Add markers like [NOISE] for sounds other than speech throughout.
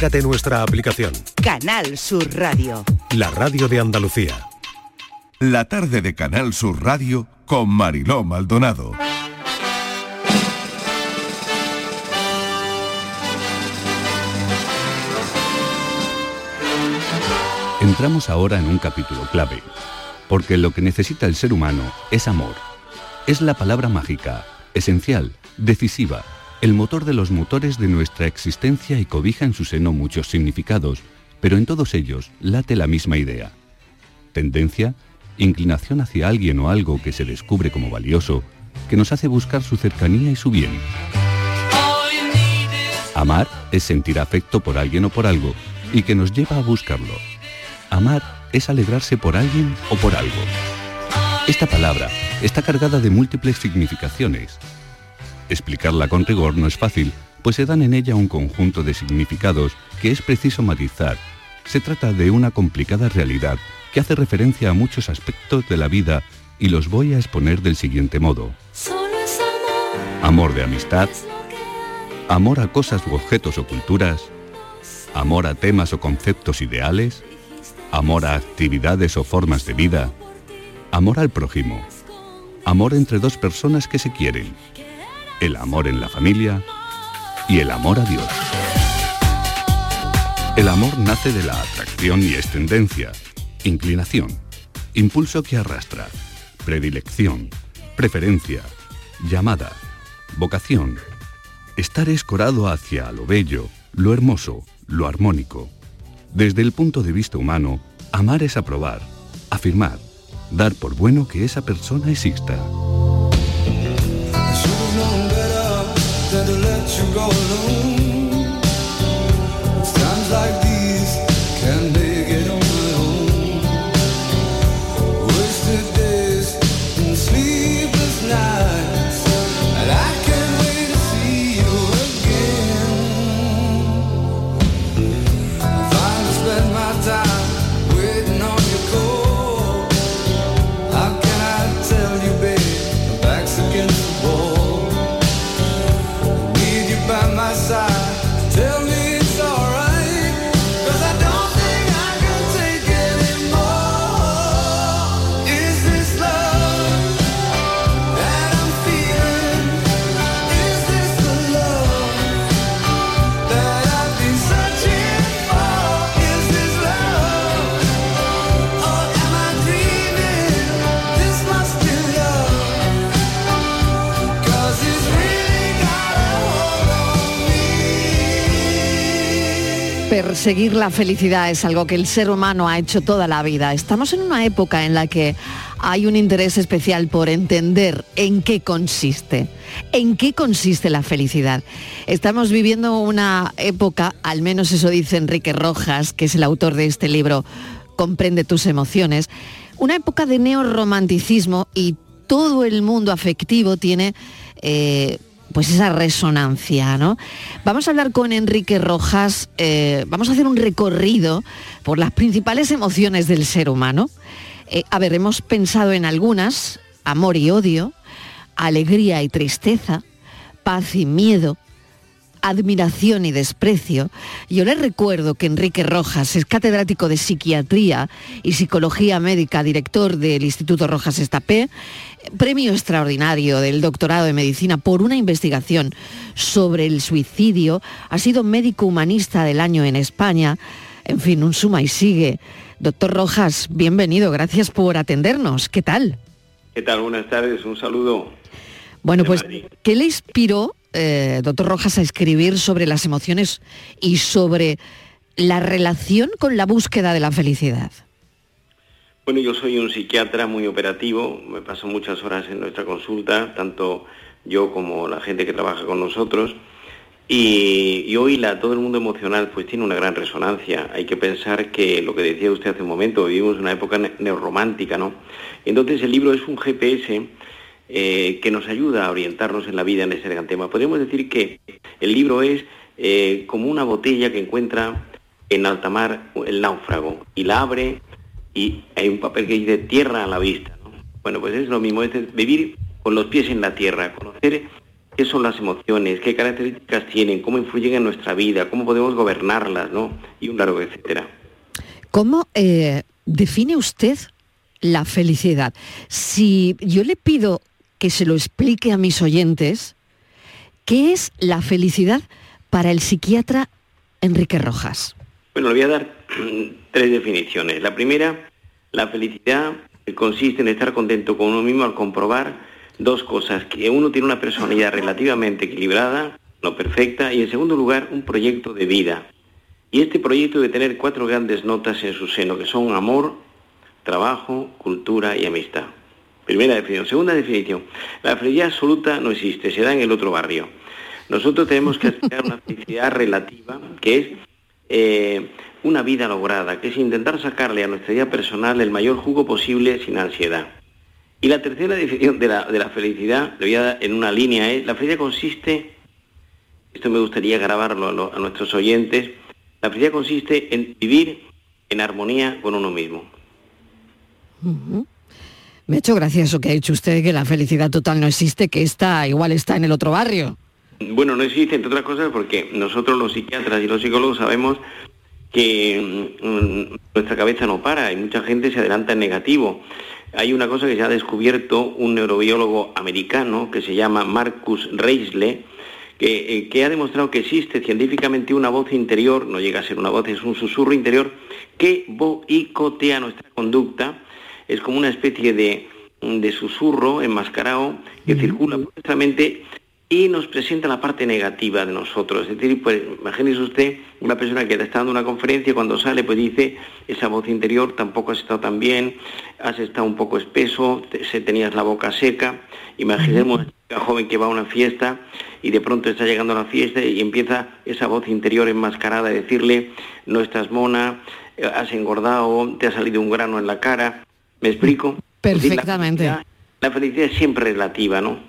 Descárgate nuestra aplicación. Canal Sur Radio. La radio de Andalucía. La tarde de Canal Sur Radio con Mariló Maldonado. Entramos ahora en un capítulo clave, porque lo que necesita el ser humano es amor. Es la palabra mágica, esencial, decisiva, el motor de los motores de nuestra existencia y cobija en su seno muchos significados, pero en todos ellos late la misma idea. Tendencia, inclinación hacia alguien o algo que se descubre como valioso, que nos hace buscar su cercanía y su bien. Amar es sentir afecto por alguien o por algo y que nos lleva a buscarlo. Amar es alegrarse por alguien o por algo. Esta palabra está cargada de múltiples significaciones. Explicarla con rigor no es fácil, pues se dan en ella un conjunto de significados que es preciso matizar. Se trata de una complicada realidad que hace referencia a muchos aspectos de la vida y los voy a exponer del siguiente modo. Amor de amistad, amor a cosas u objetos o culturas, amor a temas o conceptos ideales, amor a actividades o formas de vida, amor al prójimo, amor entre dos personas que se quieren, el amor en la familia y el amor a Dios. El amor nace de la atracción y es tendencia, inclinación, impulso que arrastra, predilección, preferencia, llamada, vocación, estar escorado hacia lo bello, lo hermoso, lo armónico. Desde el punto de vista humano, amar es aprobar, afirmar, dar por bueno que esa persona exista. Perseguir la felicidad es algo que el ser humano ha hecho toda la vida. Estamos en una época en la que hay un interés especial por entender en qué consiste, en qué consiste la felicidad. Estamos viviendo una época, al menos eso dice Enrique Rojas, que es el autor de este libro, Comprende tus emociones, una época de neorromanticismo y todo el mundo afectivo tiene... Eh, pues esa resonancia, ¿no? Vamos a hablar con Enrique Rojas, eh, vamos a hacer un recorrido por las principales emociones del ser humano. Eh, a ver, hemos pensado en algunas, amor y odio, alegría y tristeza, paz y miedo, admiración y desprecio. Yo les recuerdo que Enrique Rojas es catedrático de psiquiatría y psicología médica, director del Instituto Rojas Estapé, premio extraordinario del doctorado de medicina por una investigación sobre el suicidio, ha sido médico humanista del año en España, en fin, un suma y sigue. Doctor Rojas, bienvenido, gracias por atendernos. ¿Qué tal? ¿Qué tal? Buenas tardes, un saludo. Bueno, pues, ¿qué le inspiró eh, doctor Rojas, a escribir sobre las emociones y sobre la relación con la búsqueda de la felicidad? Bueno, yo soy un psiquiatra muy operativo, me paso muchas horas en nuestra consulta, tanto yo como la gente que trabaja con nosotros. Y, hoy la, todo el mundo emocional pues tiene una gran resonancia. Hay que pensar que lo que decía usted hace un momento, vivimos una época neorromántica, ¿no? Entonces el libro es un GPS eh, que nos ayuda a orientarnos en la vida en ese gran tema. Podemos decir que el libro es eh, como una botella que encuentra en alta mar el náufrago y la abre y hay un papel que dice tierra a la vista. Bueno, pues es lo mismo, es vivir con los pies en la tierra, conocer qué son las emociones, qué características tienen, cómo influyen en nuestra vida, cómo podemos gobernarlas, ¿no? Y un largo etcétera. ¿Cómo eh, define usted la felicidad? Si yo le pido que se lo explique a mis oyentes, ¿qué es la felicidad para el psiquiatra Enrique Rojas? Bueno, le voy a dar tres definiciones. La primera, la felicidad consiste en estar contento con uno mismo al comprobar dos cosas, que uno tiene una personalidad relativamente equilibrada, no perfecta, y en segundo lugar, un proyecto de vida. Y este proyecto debe tener cuatro grandes notas en su seno, que son amor, trabajo, cultura y amistad. Primera definición. Segunda definición. La felicidad absoluta no existe, se da en el otro barrio. Nosotros tenemos que aspirar una felicidad relativa, que es eh, una vida lograda, que es intentar sacarle a nuestra vida personal el mayor jugo posible sin ansiedad. Y la tercera definición de la, de la felicidad, le voy a dar en una línea, es, la felicidad consiste, esto me gustaría grabarlo a, nuestros oyentes, la felicidad consiste en vivir en armonía con uno mismo. Me ha hecho gracia eso que ha dicho usted, que la felicidad total no existe, que esta igual está en el otro barrio. Bueno, no existe, entre otras cosas, porque nosotros los psiquiatras y los psicólogos sabemos que mm, nuestra cabeza no para y mucha gente se adelanta en negativo. Hay una cosa que se ha descubierto un neurobiólogo americano que se llama Marcus Reisle, que, eh, que, ha demostrado que existe científicamente una voz interior, no llega a ser una voz, es un susurro interior, que boicotea nuestra conducta es como una especie de, de susurro enmascarado que circula por nuestra mente y nos presenta la parte negativa de nosotros. Es decir, pues imagínese usted una persona que está dando una conferencia y cuando sale pues dice, esa voz interior tampoco has estado tan bien, has estado un poco espeso, se tenías la boca seca. Imaginemos una joven que va a una fiesta y de pronto está llegando a la fiesta y empieza esa voz interior enmascarada a decirle, no estás mona, has engordado, te ha salido un grano en la cara. ¿Me explico? Perfectamente. la, felicidad, es siempre relativa, ¿no?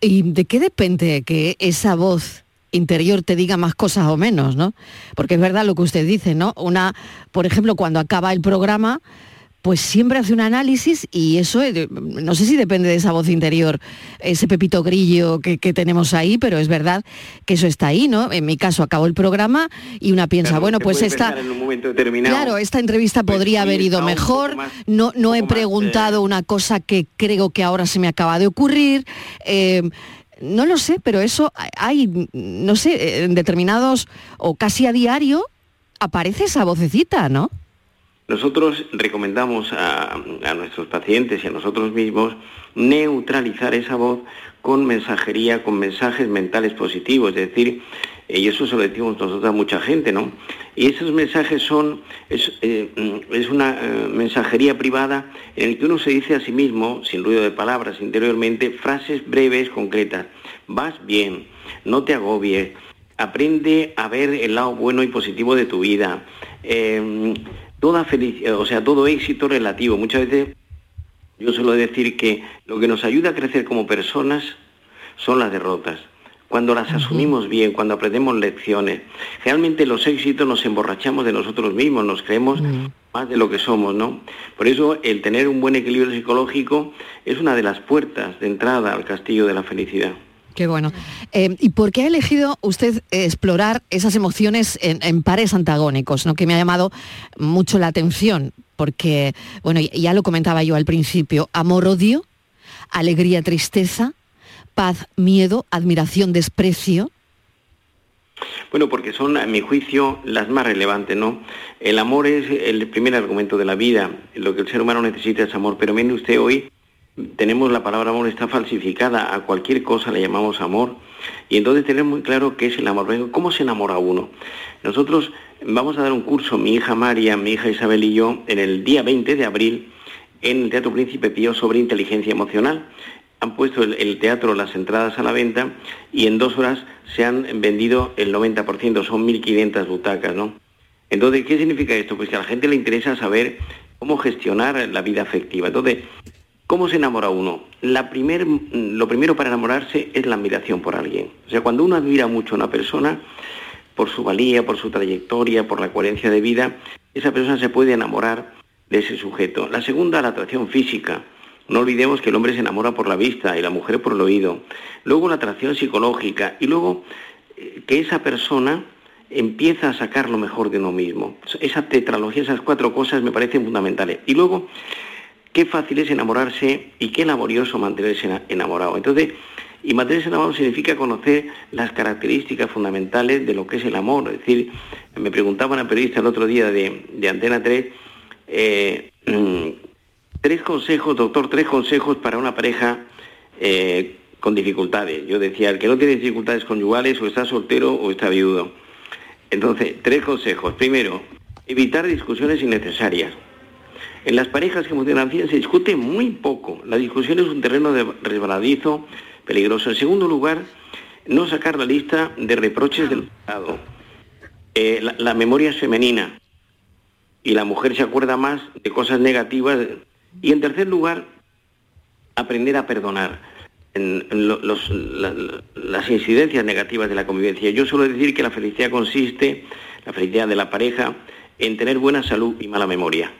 ¿Y de qué depende que esa voz interior te diga más cosas o menos, ¿no? Porque es verdad lo que usted dice, ¿no? Una, por ejemplo, cuando acaba el programa, pues siempre hace un análisis y eso, eh, no sé si depende de esa voz interior, ese pepito grillo que, tenemos ahí, pero es verdad que eso está ahí, ¿no? En mi caso acabó el programa y una piensa, bueno, pues esta... claro, esta entrevista pues podría haber ido mejor, no, no he preguntado una cosa que creo que ahora se me acaba de ocurrir. Eh, no lo sé, pero eso hay, no sé, en determinados o casi a diario aparece esa vocecita, ¿no? Nosotros recomendamos a, nuestros pacientes y a nosotros mismos neutralizar esa voz con mensajería, con mensajes mentales positivos, es decir, eh, y eso se lo decimos nosotros a mucha gente, ¿no? Y esos mensajes son, es, eh, una eh, mensajería privada en el que uno se dice a sí mismo, sin ruido de palabras interiormente, frases breves, concretas. Vas bien, no te agobies, aprende a ver el lado bueno y positivo de tu vida toda felicidad, o sea, todo éxito relativo. Muchas veces yo suelo decir que lo que nos ayuda a crecer como personas son las derrotas. Cuando las asumimos bien, cuando aprendemos lecciones, realmente los éxitos nos emborrachamos de nosotros mismos, nos creemos más de lo que somos, ¿no? Por eso el tener un buen equilibrio psicológico es una de las puertas de entrada al castillo de la felicidad. Qué bueno. Eh, ¿Y por qué ha elegido usted explorar esas emociones en, pares antagónicos, ¿no? que me ha llamado mucho la atención? Porque, bueno, ya lo comentaba yo al principio, amor-odio, alegría-tristeza, paz, miedo, admiración, desprecio. Bueno, porque son, a mi juicio, las más relevantes, ¿no? El amor es el primer argumento de la vida. Lo que el ser humano necesita es amor. Pero viene usted hoy tenemos la palabra amor está falsificada, a cualquier cosa le llamamos amor, y entonces tenemos muy claro qué es el amor. ¿Cómo se enamora uno? Nosotros vamos a dar un curso, mi hija María, mi hija Isabel y yo, en el día 20 de abril, en el Teatro Príncipe Pío sobre inteligencia emocional. Han puesto el, teatro, las entradas a la venta, y en dos horas se han vendido el 90%, son 1.500 butacas, ¿no? Entonces, ¿qué significa esto? Pues que a la gente le interesa saber cómo gestionar la vida afectiva. Entonces, ¿Cómo se enamora uno? La primer, lo primero para enamorarse es la admiración por alguien. O sea, cuando uno admira mucho a una persona, por su valía, por su trayectoria, por la coherencia de vida, esa persona se puede enamorar de ese sujeto. La segunda, la atracción física. No olvidemos que el hombre se enamora por la vista y la mujer por el oído. Luego la atracción psicológica y luego eh, que esa persona empieza a sacar lo mejor de uno mismo. Esa tetralogía, esas cuatro cosas me parecen fundamentales. Y luego, qué fácil es enamorarse y qué laborioso mantenerse enamorado. Entonces, y mantenerse enamorado significa conocer las características fundamentales de lo que es el amor. Es decir, me preguntaba una periodista el otro día de, Antena 3, eh, [CLEARS THROAT] tres consejos, doctor, tres consejos para una pareja eh, con dificultades. Yo decía, el que no tiene dificultades conyugales o está soltero o está viudo. Entonces, tres consejos. Primero, evitar discusiones innecesarias. En las parejas que bien se discute muy poco. La discusión es un terreno de resbaladizo, peligroso. En segundo lugar, no sacar la lista de reproches del pasado. Eh, la, memoria es femenina y la mujer se acuerda más de cosas negativas y en tercer lugar, aprender a perdonar las incidencias negativas de la convivencia. Yo suelo decir que la felicidad consiste, la felicidad de la pareja, en tener buena salud y mala memoria.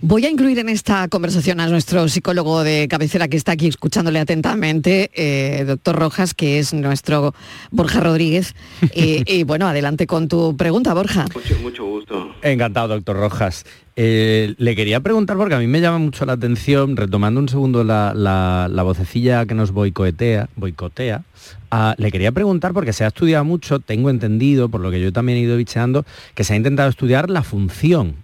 Voy a incluir en esta conversación a nuestro psicólogo de cabecera que está aquí escuchándole atentamente, eh, doctor Rojas, que es nuestro Borja Rodríguez. [LAUGHS] y, bueno, adelante con tu pregunta, Borja. Mucho, mucho gusto. Encantado, doctor Rojas. Eh, le quería preguntar, porque a mí me llama mucho la atención, retomando un segundo la, vocecilla que nos boicotea, boicotea ah, le quería preguntar, porque se ha estudiado mucho, tengo entendido, por lo que yo también he ido bicheando, que se ha intentado estudiar la función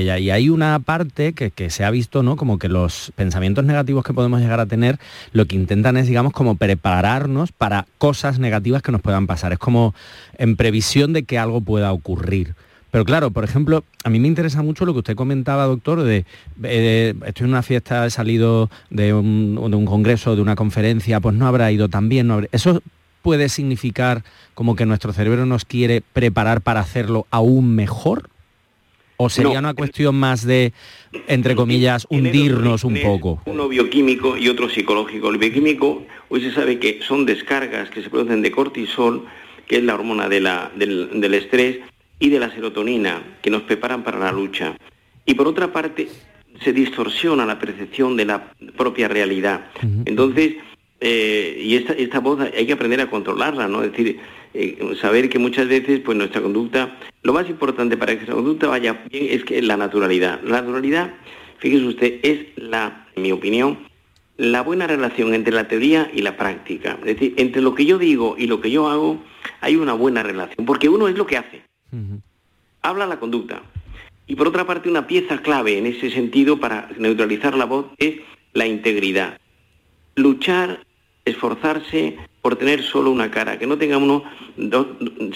Y hay una parte que, se ha visto, ¿no? Como que los pensamientos negativos que podemos llegar a tener, lo que intentan es, digamos, como prepararnos para cosas negativas que nos puedan pasar. Es como en previsión de que algo pueda ocurrir. Pero claro, por ejemplo, a mí me interesa mucho lo que usted comentaba, doctor, de eh, estoy en una fiesta, he salido de un, congreso, de una conferencia, pues no habrá ido tan bien. Eso puede significar como que nuestro cerebro nos quiere preparar para hacerlo aún mejor. ¿O sería una cuestión más de, entre comillas, hundirnos un poco? Uno bioquímico y otro psicológico. El bioquímico, hoy se sabe que son descargas que se producen de cortisol, que es la hormona del, del estrés, y de la serotonina, que nos preparan para la lucha. Y por otra parte, se distorsiona la percepción de la propia realidad. Entonces, eh, y esta, esta voz hay que aprender a controlarla, ¿no? Es decir, eh, saber que muchas veces pues nuestra conducta, lo más importante para que nuestra conducta vaya bien es que la naturalidad. La naturalidad, fíjese usted, es la, en mi opinión, la buena relación entre la teoría y la práctica. Es decir, entre lo que yo digo y lo que yo hago hay una buena relación, porque uno es lo que hace. Habla la conducta. Y por otra parte, una pieza clave en ese sentido para neutralizar la voz es la integridad. Luchar, esforzarse por tener solo una cara, que no tenga uno,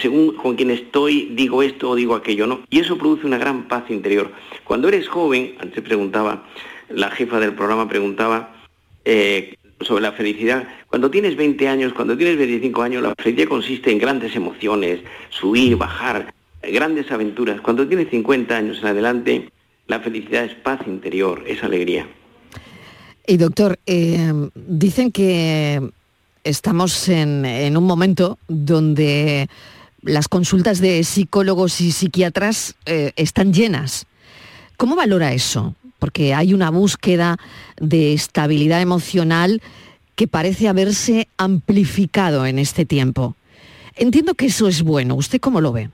según con quien estoy, digo esto o digo aquello, ¿no? Y eso produce una gran paz interior. Cuando eres joven, antes preguntaba, la jefa del programa preguntaba eh, sobre la felicidad. Cuando tienes 20 años, cuando tienes 25 años, la felicidad consiste en grandes emociones, subir, bajar, grandes aventuras. Cuando tienes 50 años en adelante, la felicidad es paz interior, es alegría. Y doctor, eh, dicen que estamos en, un momento donde las consultas de psicólogos y psiquiatras eh, están llenas. ¿Cómo valora eso? Porque hay una búsqueda de estabilidad emocional que parece haberse amplificado en este tiempo. Entiendo que eso es bueno. ¿Usted cómo lo ve?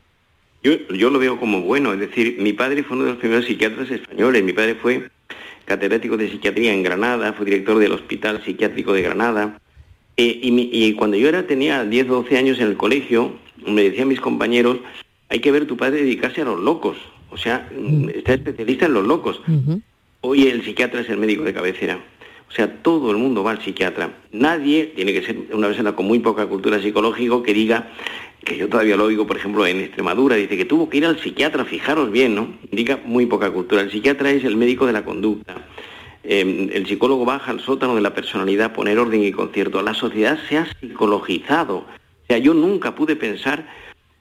Yo, yo lo veo como bueno, es decir, mi padre fue uno de los primeros psiquiatras españoles, mi padre fue catedrático de psiquiatría en Granada, fue director del Hospital Psiquiátrico de Granada, eh, y, cuando yo era, tenía 10 o 12 años en el colegio, me decían mis compañeros, hay que ver tu padre dedicarse a los locos, o sea, mm. está especialista en los locos. Hoy el psiquiatra es el médico de cabecera. O sea, todo el mundo va al psiquiatra. Nadie, tiene que ser una persona con muy poca cultura psicológica, que diga, que yo todavía lo oigo, por ejemplo, en Extremadura, dice que tuvo que ir al psiquiatra, fijaros bien, ¿no? Indica muy poca cultura. El psiquiatra es el médico de la conducta. Em, el psicólogo baja al sótano de la personalidad, poner orden y concierto. La sociedad se ha psicologizado. O sea, yo nunca pude pensar,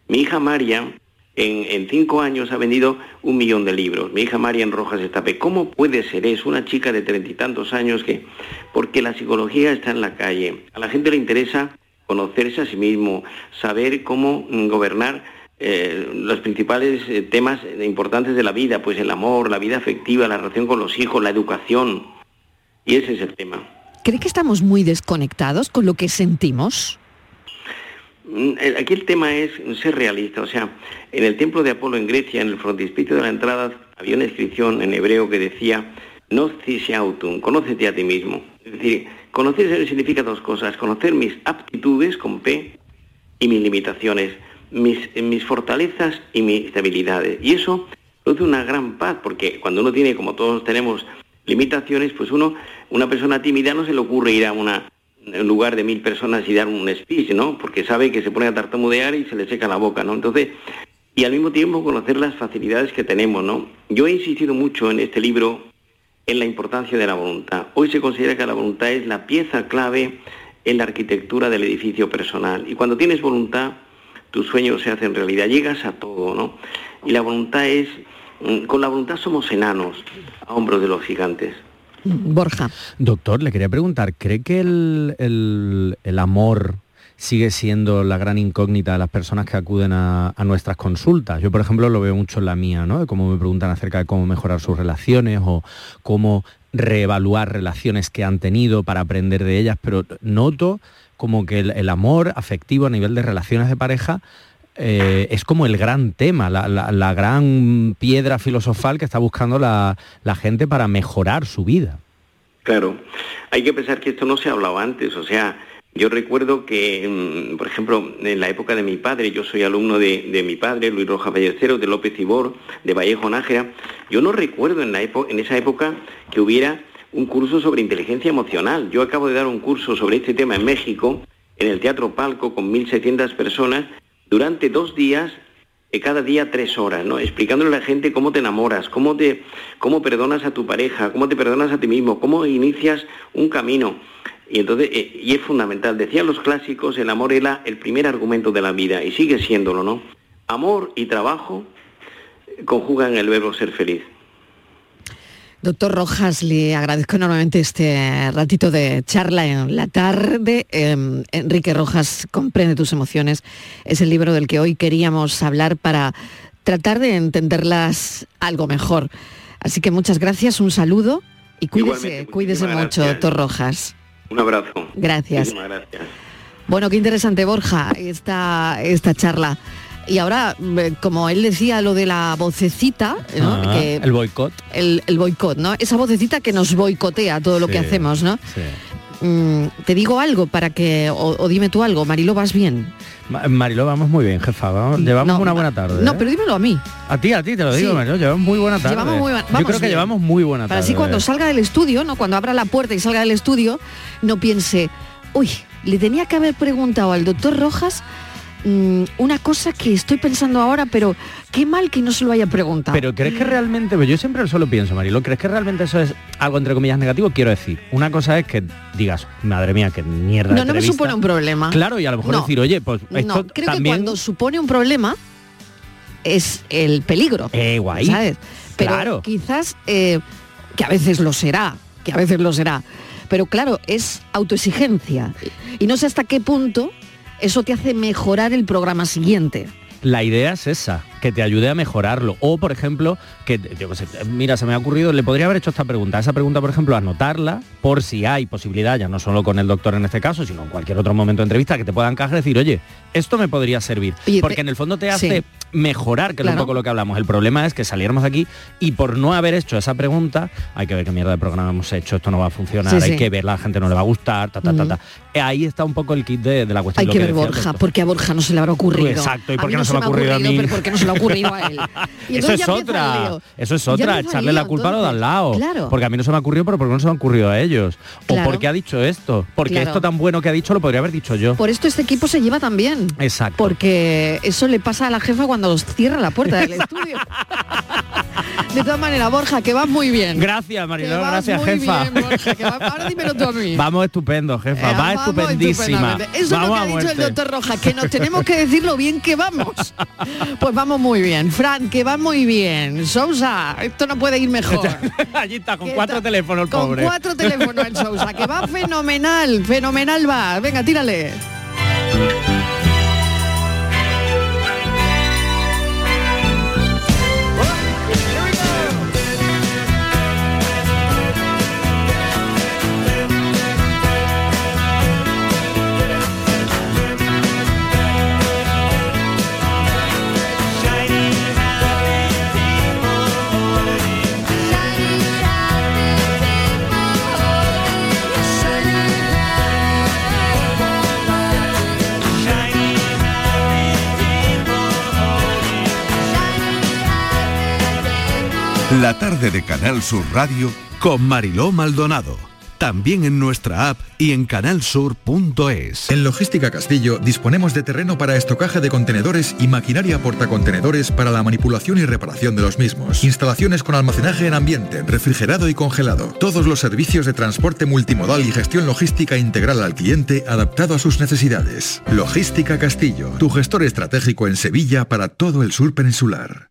mi hija María en, cinco años ha vendido un millón de libros. Mi hija María en Rojas Estape. ¿Cómo puede ser? Es una chica de treinta y tantos años que... Porque la psicología está en la calle. A la gente le interesa conocerse a sí mismo, saber cómo mm, gobernar eh, los principales eh, temas importantes de la vida, pues el amor, la vida afectiva, la relación con los hijos, la educación. Y ese es el tema. ¿Cree que estamos muy desconectados con lo que sentimos? Mm, aquí el tema es ser realista, o sea, en el templo de Apolo en Grecia, en el frontispicio de la entrada, había una inscripción en hebreo que decía, no autum, conócete a ti mismo. Es decir, conocerse significa dos cosas, conocer mis aptitudes con P y mis limitaciones, mis, mis fortalezas y mis debilidades. Y eso produce una gran paz, porque cuando uno tiene, como todos tenemos, limitaciones, pues uno, una persona tímida no se le ocurre ir a una en lugar de mil personas y dar un speech, ¿no? Porque sabe que se pone a tartamudear y se le seca la boca, ¿no? Entonces, y al mismo tiempo conocer las facilidades que tenemos, ¿no? Yo he insistido mucho en este libro en la importancia de la voluntad. Hoy se considera que la voluntad es la pieza clave en la arquitectura del edificio personal. Y cuando tienes voluntad, tus sueños se hacen realidad, llegas a todo, ¿no? Y la voluntad es, mm, con la voluntad somos enanos a hombros de los gigantes. Borja. Doctor, le quería preguntar, ¿cree que el, amor sigue siendo la gran incógnita de las personas que acuden a, nuestras consultas. Yo, por ejemplo, lo veo mucho en la mía, ¿no? De cómo me preguntan acerca de cómo mejorar sus relaciones o cómo reevaluar relaciones que han tenido para aprender de ellas, pero noto como que el, amor afectivo a nivel de relaciones de pareja eh, es como el gran tema, la, gran piedra filosofal que está buscando la, gente para mejorar su vida. Claro, hay que pensar que esto no se ha hablado antes, o sea, yo recuerdo que, mm, por ejemplo, en la época de mi padre, yo soy alumno de, mi padre, Luis Rojas Ballesteros, de López Ibor, de Vallejo Nájera, yo no recuerdo en, la en esa época que hubiera un curso sobre inteligencia emocional. Yo acabo de dar un curso sobre este tema en México, en el Teatro Palco, con 1.600 personas, durante dos días, eh, cada día tres horas, ¿no? Explicándole a la gente cómo te enamoras, cómo, te, cómo perdonas a tu pareja, cómo te perdonas a ti mismo, cómo inicias un camino. Y entonces, eh, y es fundamental, decían los clásicos, el amor era el primer argumento de la vida y sigue siéndolo, ¿no? Amor y trabajo conjugan el verbo ser feliz. Doctor Rojas, le agradezco enormemente este ratito de charla en la tarde. Em, Enrique Rojas, Comprende tus emociones. Es el libro del que hoy queríamos hablar para tratar de entenderlas algo mejor. Así que muchas gracias, un saludo y cuídese, cuídese mucho, doctor Rojas. Un abrazo. Gracias. Bueno, qué interesante, Borja, esta, esta charla. Y ahora, eh, como él decía, lo de la vocecita, ah, el boicot. El, boicot, ¿no? Esa vocecita que nos boicotea todo lo que hacemos, ¿no? Mm, te digo algo para que, o, dime tú algo, Marilo, ¿vas bien? Marilo, vamos muy bien, jefa. llevamos una buena tarde. No, ¿eh? pero dímelo a mí. A ti, a ti, te lo digo, Marilo. Llevamos muy buena tarde. Yo creo que llevamos muy buena tarde. Para así cuando salga del estudio, ¿no? Cuando abra la puerta y salga del estudio, no piense, uy, le tenía que haber preguntado al doctor Rojas Mm, una cosa que estoy pensando ahora, pero qué mal que no se lo haya preguntado. Pero ¿crees que realmente, pues yo siempre solo pienso, Marilo, ¿crees que realmente eso es algo entre comillas negativo? Quiero decir, una cosa es que digas, madre mía, qué mierda. No, no me supone un problema. Claro, y a lo mejor decir, oye, pues esto no, creo que cuando supone un problema es el peligro. Eh, guay. ¿Sabes? Pero claro. quizás eh, que a veces lo será, que a veces lo será. Pero claro, es autoexigencia. Y no sé hasta qué punto eso te hace mejorar el programa siguiente. La idea es esa, que te ayude a mejorarlo. O, por ejemplo, que, mira, se me ha ocurrido, le podría haber hecho esta pregunta. Esa pregunta, por ejemplo, anotarla por si hay posibilidad, ya no solo con el doctor en este caso, sino en cualquier otro momento de entrevista, que te pueda encajar decir, oye, esto me podría servir. Porque en el fondo te hace mejorar, que es un poco lo que hablamos. El problema es que saliéramos aquí y por no haber hecho esa pregunta, hay que ver qué mierda de programa hemos hecho, esto no va a funcionar, hay que ver, la gente no le va a gustar, ta, ta, ta, ta. Ahí está un poco el kit de, la cuestión. Hay que, ver Borja, porque a Borja no se le habrá ocurrido. Exacto, y porque no, se, me ha ocurrido, a mí. Pero porque no se le ha ocurrido a él. [LAUGHS] eso es otra, eso es otra, echarle la culpa a lo de al lado. Porque a mí no se me ha ocurrido, pero porque no se me ha ocurrido a ellos. O porque ha dicho esto, porque esto tan bueno que ha dicho lo podría haber dicho yo. Por esto este equipo se lleva tan bien. Exacto. Porque eso le pasa a la jefa cuando cierra la puerta del estudio. [LAUGHS] De todas maneras, Borja, que vas muy bien. Gracias, Mariló, gracias, jefa. ahora dímelo tú a mí. Vamos estupendo, jefa, eh, va estupendísima. Eso es lo que ha dicho el doctor Roja, que nos [LAUGHS] tenemos que decir lo bien que vamos. Pues vamos muy bien. Fran, que va muy bien. Sousa, esto no puede ir mejor. [LAUGHS] Allí está, con cuatro teléfonos el pobre. Con cuatro teléfonos el Sousa, que va [LAUGHS] fenomenal, fenomenal va. Venga, tírale. La tarde de Canal Sur Radio Con Mariló Maldonado. También en nuestra app y en canalsur.es. En Logística Castillo disponemos de terreno para estocaje de contenedores y maquinaria portacontenedores para la manipulación y reparación de los mismos. Instalaciones con almacenaje en ambiente, refrigerado y congelado. Todos los servicios de transporte multimodal y gestión logística integral al cliente adaptado a sus necesidades. Logística Castillo, tu gestor estratégico en Sevilla para todo el sur peninsular.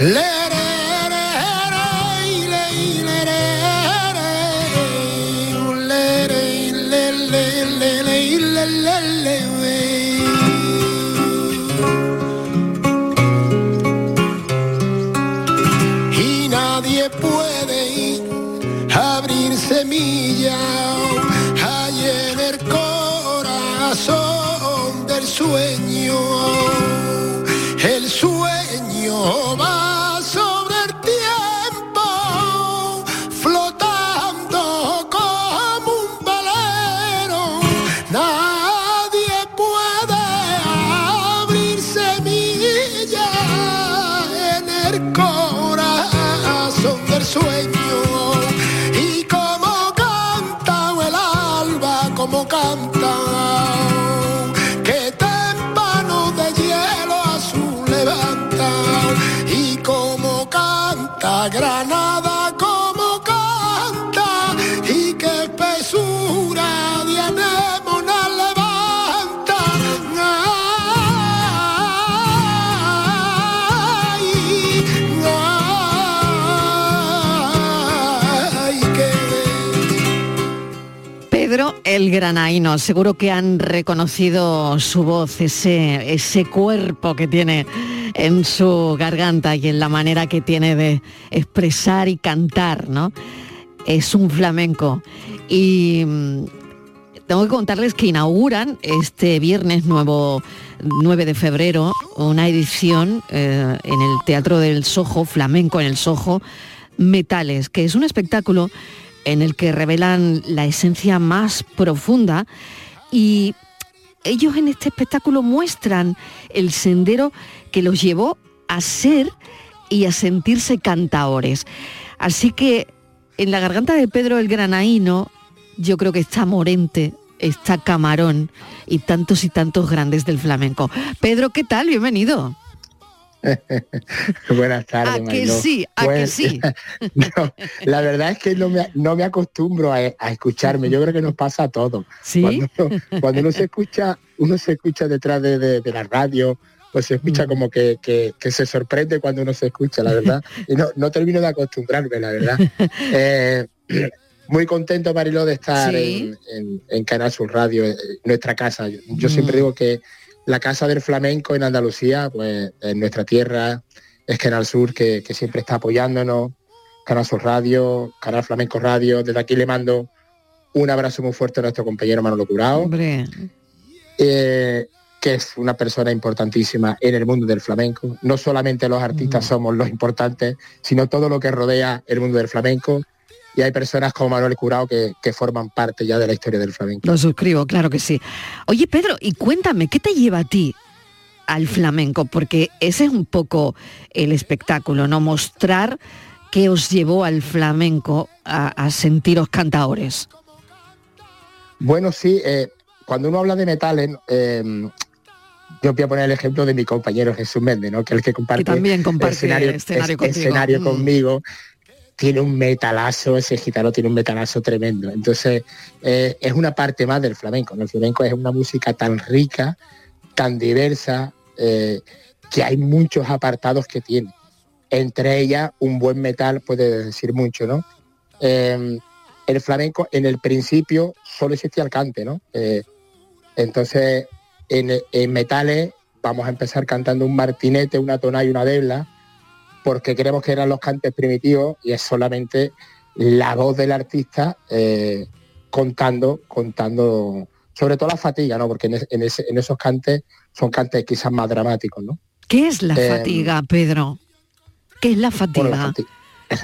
Y el Granaíno, seguro que han reconocido su voz, ese, ese cuerpo que tiene en su garganta y en la manera que tiene de expresar y cantar, ¿no? Es un flamenco. Y mm, tengo que contarles que inauguran este viernes nuevo 9 de febrero una edición eh, en el Teatro del Sojo, flamenco en el Sojo, Metales, que es un espectáculo en el que revelan la esencia más profunda y ellos en este espectáculo muestran el sendero que los llevó a ser y a sentirse cantaores. Así que en la garganta de Pedro el Granaíno yo creo que está Morente, está Camarón y tantos y tantos grandes del flamenco. Pedro, ¿qué tal? Bienvenido. [LAUGHS] Buenas tardes. ¿A que sí? ¿A que Pues, sí? [LAUGHS] no, la verdad es que no me, no me acostumbro a, a escucharme. Yo creo que nos pasa a todos. ¿Sí? Cuando, cuando uno se escucha, uno se escucha detrás de, de- de la radio, pues se Mm. escucha como que, que- que se sorprende cuando uno se escucha, la verdad. Y no, no termino de acostumbrarme, la verdad. [LAUGHS] Eh, muy contento, Mariló, de estar Sí. en, en- en Canal Sur Radio, eh, nuestra casa. Yo, yo siempre Mm. digo que la casa del flamenco en Andalucía, pues en nuestra tierra, es Canal Sur, que, que siempre está apoyándonos, Canal Sur Radio, Canal Flamenco Radio. Desde aquí le mando un abrazo muy fuerte a nuestro compañero Manolo Curao, eh, que es una persona importantísima en el mundo del flamenco. No solamente los artistas somos los importantes, sino todo lo que rodea el mundo del flamenco. Y hay personas como Manuel Curao que, que forman parte ya de la historia del flamenco. lo suscribo, claro que sí. Oye, Pedro, y cuéntame, ¿qué te lleva a ti al flamenco? Porque ese es un poco el espectáculo, ¿no? Mostrar qué os llevó al flamenco a, a sentiros cantaores. Bueno, sí, eh, cuando uno habla de metales, eh, yo voy a poner el ejemplo de mi compañero Jesús Méndez, ¿no? que es el que comparte, Que también comparte escenario, escenario es- contigo. escenario Mm. conmigo. Tiene un metalazo, ese gitano tiene un metalazo tremendo. Entonces, eh, es una parte más del flamenco. El flamenco es una música tan rica, tan diversa, eh, que hay muchos apartados que tiene. Entre ellas, un buen metal puede decir mucho, ¿no? Eh, el flamenco en el principio solo existía el cante, ¿no? Eh, entonces, en, en metales vamos a empezar cantando un martinete, una tona y una debla, porque creemos que eran los cantes primitivos y es solamente la voz del artista eh, contando, contando, sobre todo la fatiga, ¿no? Porque en, es- en ese- en esos cantes son cantes quizás más dramáticos, ¿no? ¿Qué es la Eh, fatiga, Pedro? ¿Qué es la fatiga? Bueno, la fati-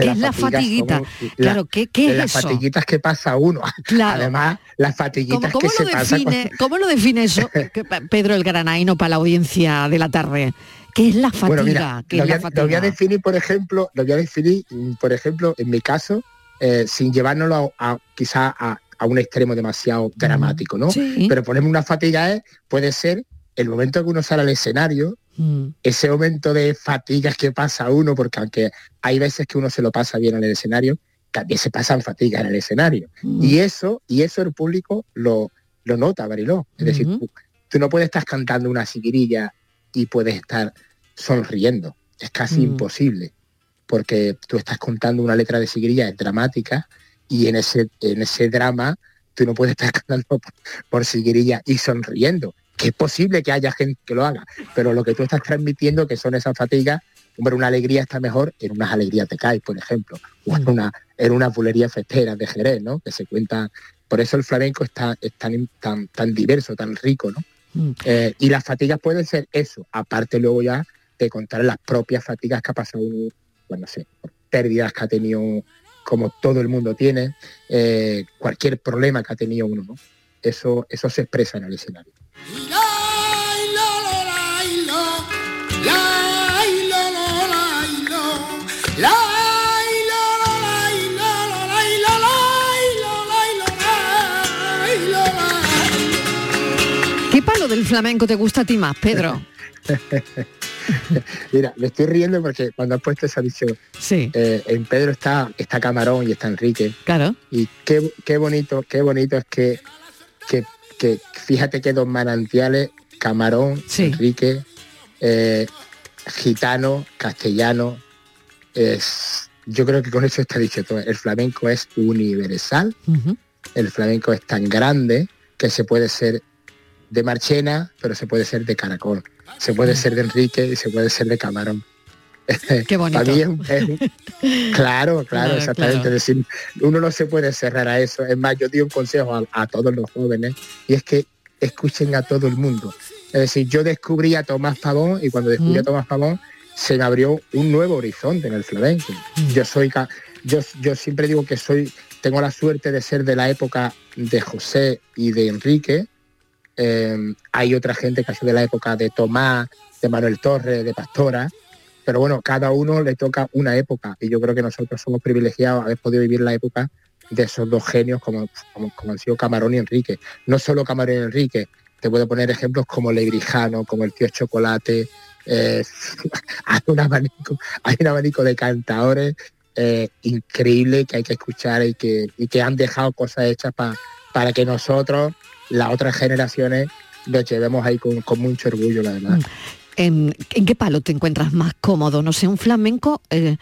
¿Qué es la fatiguita? Claro, ¿qué, qué es las eso? fatiguitas que pasa uno. [LAUGHS] Claro. Además, las ¿Cómo, fatiguitas cómo que lo se pasan define, ¿Cómo lo define eso, [LAUGHS] que- Pedro el Granaino, para la audiencia de la tarde? ¿Qué es la fatiga? Bueno, mira, ¿Qué lo es voy, la a, fatiga? lo voy a definir, por ejemplo, lo voy a definir, mm, por ejemplo, en mi caso, eh, sin llevárnoslo a, a- quizá a, a un extremo demasiado dramático, ¿no? Sí. Pero ponerme una fatiga es, puede ser el momento que uno sale al escenario, Mm. ese momento de fatigas que pasa uno, porque aunque hay veces que uno se lo pasa bien en el escenario, también se pasan fatigas en el escenario. Mm. Y eso, y eso el público lo, lo nota, Mariló. Es decir, tú, tú no puedes estar cantando una seguirilla y puedes estar sonriendo. Es casi Mm. imposible, porque tú estás contando una letra de seguirilla es dramática y en ese, en ese drama tú no puedes estar [LAUGHS] cantando por, por y sonriendo. Que es posible que haya gente que lo haga, pero lo que tú estás transmitiendo, que son esas fatigas, hombre, una alegría está mejor en unas alegrías de CAI, por ejemplo, o en una, en una bulería festera de Jerez, ¿no? Que se cuenta. Por eso el flamenco está, es tan, tan, tan diverso, tan rico, ¿no? Mm. Eh, y las fatigas pueden ser eso, aparte luego ya de contar las propias fatigas que ha pasado uno, bueno, no sé, por pérdidas que ha tenido, como todo el mundo tiene, eh, cualquier problema que ha tenido uno, ¿no? Eso, eso se expresa en el escenario. ¿Qué palo del flamenco te gusta a ti más, Pedro? [LAUGHS] [LAUGHS] Mira, me estoy riendo porque cuando has puesto esa visión, Sí. eh, en Pedro está, está Camarón y está Enrique. Claro. Y qué, qué bonito, qué bonito es que, que, que fíjate que dos manantiales, Camarón, Enrique, eh, gitano, castellano, es, yo creo que con eso está dicho todo. El flamenco es universal, el flamenco es tan grande que se puede ser de Marchena, pero se puede ser de Caracol, se puede ser de Enrique y se puede ser de Camarón. Qué [LAUGHS] bonito. Para mí es un- es [LAUGHS] claro, claro, Claro, exactamente. claro. Es decir, uno no se puede cerrar a eso. Es más, yo doy un consejo a, a todos los jóvenes y es que escuchen a todo el mundo. Es decir, yo descubrí a Tomás Pavón y cuando descubrí a Tomás Pavón se me abrió un nuevo horizonte en el flamenco. Yo soy, yo, yo siempre digo que soy, tengo la suerte de ser de la época de José y de Enrique. Eh, hay otra gente que ha sido de la época de Tomás, de Manuel Torres, de Pastora. Pero bueno, cada uno le toca una época y yo creo que nosotros somos privilegiados haber podido vivir la época de esos dos genios como, como, han sido Camarón y Enrique. No solo Camarón y Enrique, te puedo poner ejemplos como Lebrijano, como el tío Chocolate. eh, [LAUGHS] hay, un abanico, hay un abanico de cantadores eh, increíble que hay que escuchar y que, y que han dejado cosas hechas pa- para que nosotros, las otras generaciones, nos llevemos ahí con, con mucho orgullo, la verdad. ¿En, en qué palo te encuentras más cómodo? No sé, un flamenco, eh,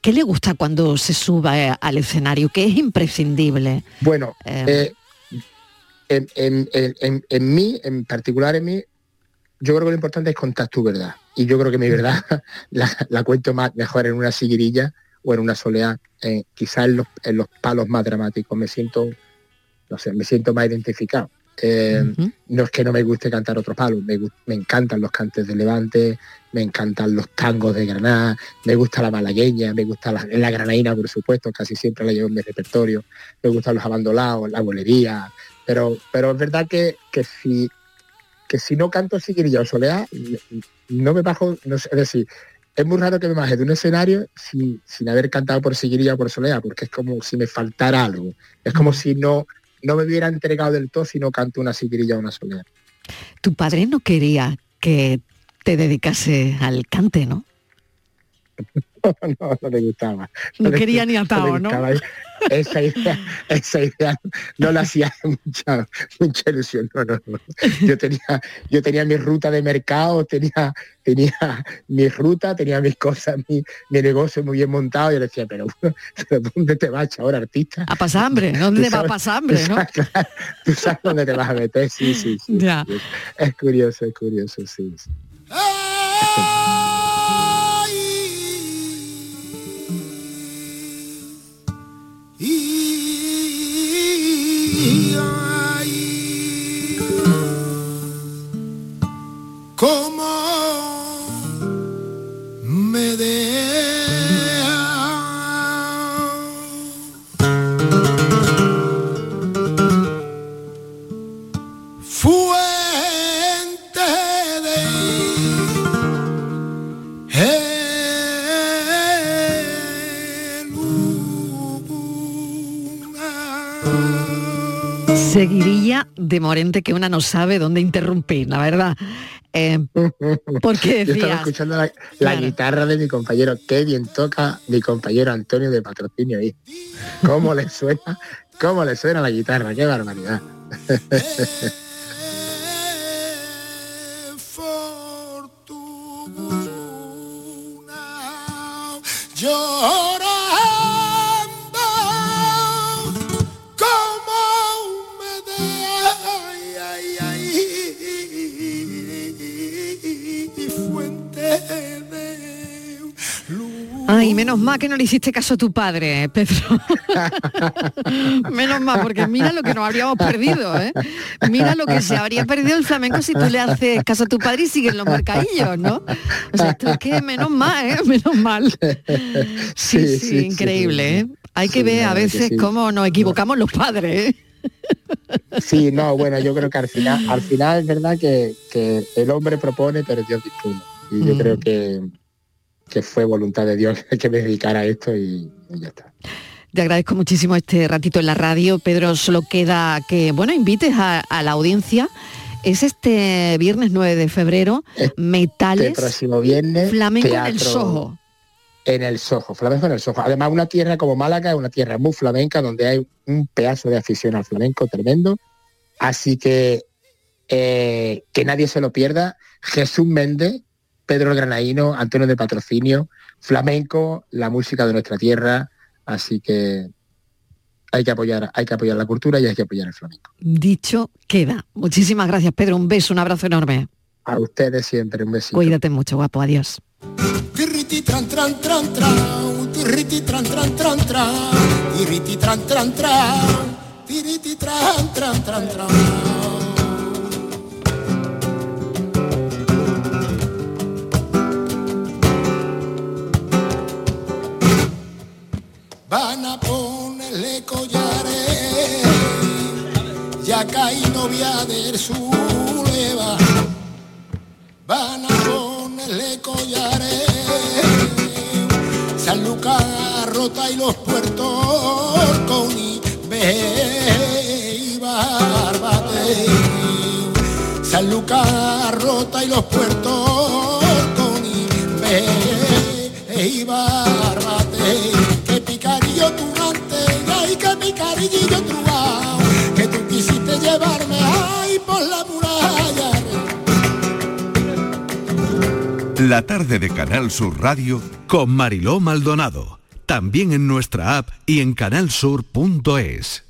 ¿qué le gusta cuando se suba eh, al escenario? ¿Qué es imprescindible? Bueno, Eh, eh, en, en- en- mí, en particular en mí, yo creo que lo importante es contar tu verdad. Y yo creo que mi verdad [LAUGHS] la, la cuento más mejor en una siguirilla o en una soleá, quizás en los, en los palos más dramáticos. Me siento, no sé, me siento más identificado. Eh, No es que no me guste cantar otros palos, me, me encantan los cantes de Levante, me encantan los tangos de Granada, me gusta la malagueña, me gusta la, la granaína, por supuesto, casi siempre la llevo en mi repertorio, me gustan los abandolados, la bolería, pero, pero es verdad que, que si que si no canto siguirilla o soleá, no me bajo, no sé, es decir, es muy raro que me baje de un escenario sin, sin haber cantado por siguirilla o por soleá, porque es como si me faltara algo, es como si no, no me hubiera entregado del todo si no canto una siguirilla o una soleá. tu padre no quería que te dedicase al cante, ¿no? [LAUGHS] [LAUGHS] no, no le gustaba. No quería ni atado, ¿no? Esa idea, esa idea no le hacía [LAUGHS] mucha, mucha ilusión. No, no, no. Yo tenía, yo tenía mi ruta de mercado, tenía, tenía mi ruta, tenía mis cosas, mi, mi negocio muy bien montado. Y yo le decía, pero, pero ¿dónde te vas ahora, artista? A pasar hambre, ¿dónde Tú va a pasar hambre, tú no? sabes- claro, Tú sabes dónde te vas a meter, sí, sí, sí. Ya. sí. Es curioso, es curioso, sí. sí. Cómo me deja de Morente que una no sabe dónde interrumpir, la verdad. Eh, porque [LAUGHS] Yo estaba escuchando la, la Claro. guitarra de mi compañero, qué bien toca mi compañero Antonio de Patrocinio ahí. ¿Cómo le suena? ¿Cómo le suena la guitarra? ¡Qué barbaridad! [LAUGHS] ay, menos mal que no le hiciste caso a tu padre, Pedro. [LAUGHS] menos mal, porque mira lo que nos habríamos perdido, ¿eh? Mira lo que se habría perdido el flamenco si tú le haces caso a tu padre y sigues los mercadillos, ¿no? O sea, esto es que menos mal, ¿eh? Menos mal. Sí, sí, increíble, ¿eh? Hay que ver a veces cómo nos equivocamos los padres, ¿eh? Sí, no, bueno, yo creo que al final, al final es verdad que, que el hombre propone, pero Dios dispone. Y yo Mm. creo que, que fue voluntad de Dios [LAUGHS] que me dedicara a esto y, y ya está. Te agradezco muchísimo este ratito en la radio. Pedro, solo queda que, bueno, invites a, a la audiencia. Es este viernes 9 de febrero, Este Metales, próximo viernes, flamenco en el Soho. En el Soho, flamenco en el Soho. Además, una tierra como Málaga es una tierra muy flamenca donde hay un pedazo de afición al flamenco tremendo. Así que eh, que nadie se lo pierda. Jesús Méndez, Pedro el Granaíno, Antonio de Patrocinio, flamenco, la música de nuestra tierra. Así que hay que apoyar, hay que apoyar la cultura y hay que apoyar el flamenco. Dicho queda. Muchísimas gracias, Pedro. Un beso, un abrazo enorme. A ustedes siempre un besito. Cuídate mucho, guapo. Adiós. Van a ponerle collares, ya caí novia del Zuleva. Van a ponerle collares, San Lucas rota y los puertos con y Barbate. San Lucas rota y los puertos con y Barbate. Que tú quisiste llevarme por la muralla. La tarde de Canal Sur Radio Con Mariló Maldonado. También en nuestra app y en canalsur.es.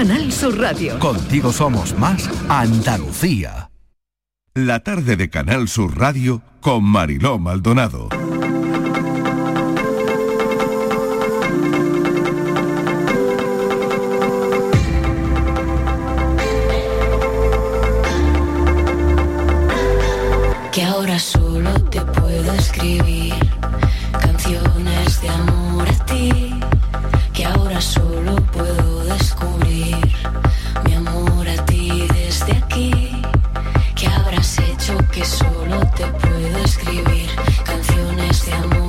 Sur Radio. Contigo somos más Andalucía. La tarde de Canal Sur Radio con Mariló Maldonado. que ahora solo te puedo escribir canciones de amor a ti, que ahora solo puedo canciones